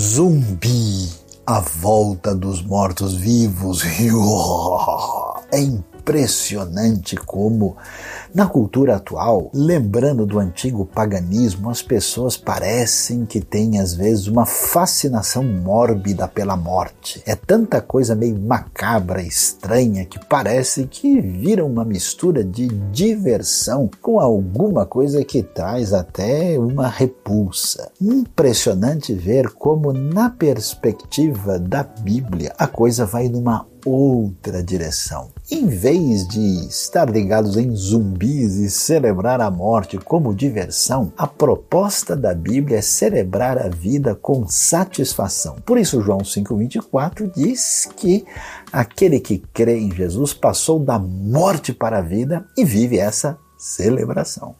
Zumbi, a volta dos mortos-vivos. É impressionante como na cultura atual, lembrando do antigo paganismo, as pessoas parecem que têm às vezes uma fascinação mórbida pela morte. É tanta coisa meio macabra, estranha, que parece que vira uma mistura de diversão com alguma coisa que traz até uma repulsa. Impressionante ver como, na perspectiva da Bíblia, a coisa vai numa outra direção. Em vez de estar ligados em zumbis e celebrar a morte como diversão, a proposta da Bíblia é celebrar a vida com satisfação. Por isso, João 5,24 diz que aquele que crê em Jesus passou da morte para a vida e vive essa celebração.